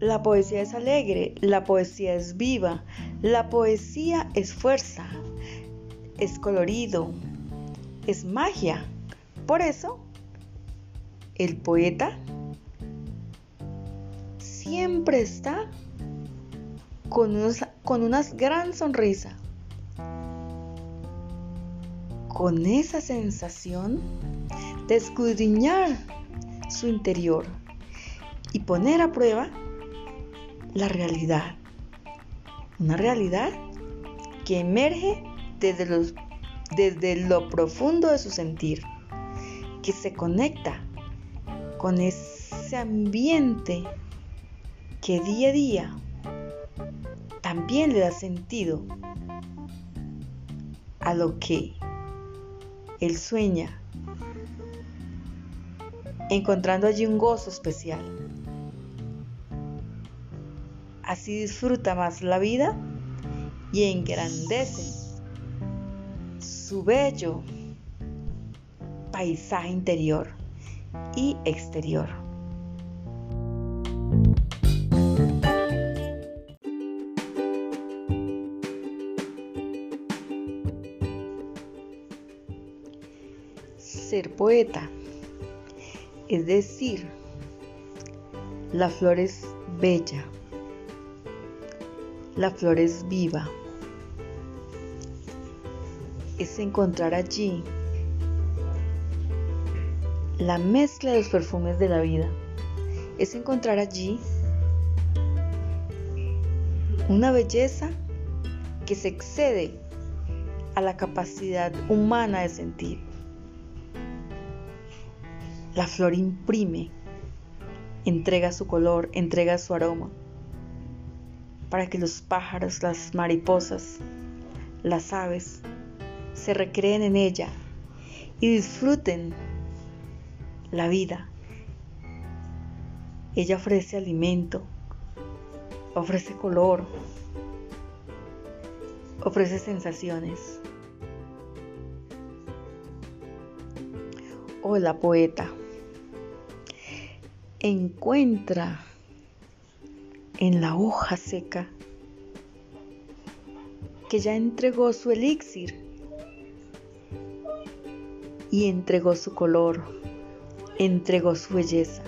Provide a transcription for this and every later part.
La poesía es alegre, la poesía es viva, la poesía es fuerza, es colorido, es magia. Por eso, el poeta siempre está con, con una gran sonrisa, con esa sensación de escudriñar su interior y poner a prueba la realidad. Una realidad que emerge desde, los, desde lo profundo de su sentir, que se conecta con ese ambiente que día a día también le da sentido a lo que él sueña, encontrando allí un gozo especial. Así disfruta más la vida y engrandece su bello paisaje interior y exterior. Ser poeta, es decir, la flor es bella, la flor es viva. Es encontrar allí la mezcla de los perfumes de la vida. Es encontrar allí una belleza que se excede a la capacidad humana de sentir. La flor imprime, entrega su color, entrega su aroma para que los pájaros, las mariposas, las aves se recreen en ella y disfruten la vida. Ella ofrece alimento, ofrece color, ofrece sensaciones. Hola poeta, encuentra en la hoja seca que ya entregó su elixir y entregó su color, entregó su belleza,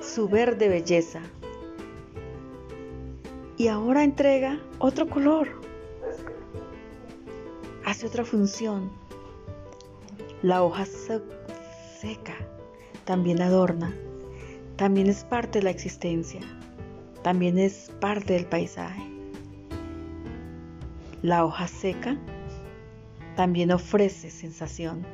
su verde belleza. Y ahora entrega otro color, hace otra función. La hoja seca también adorna también es parte de la existencia, también es parte del paisaje. La hoja seca también ofrece sensación,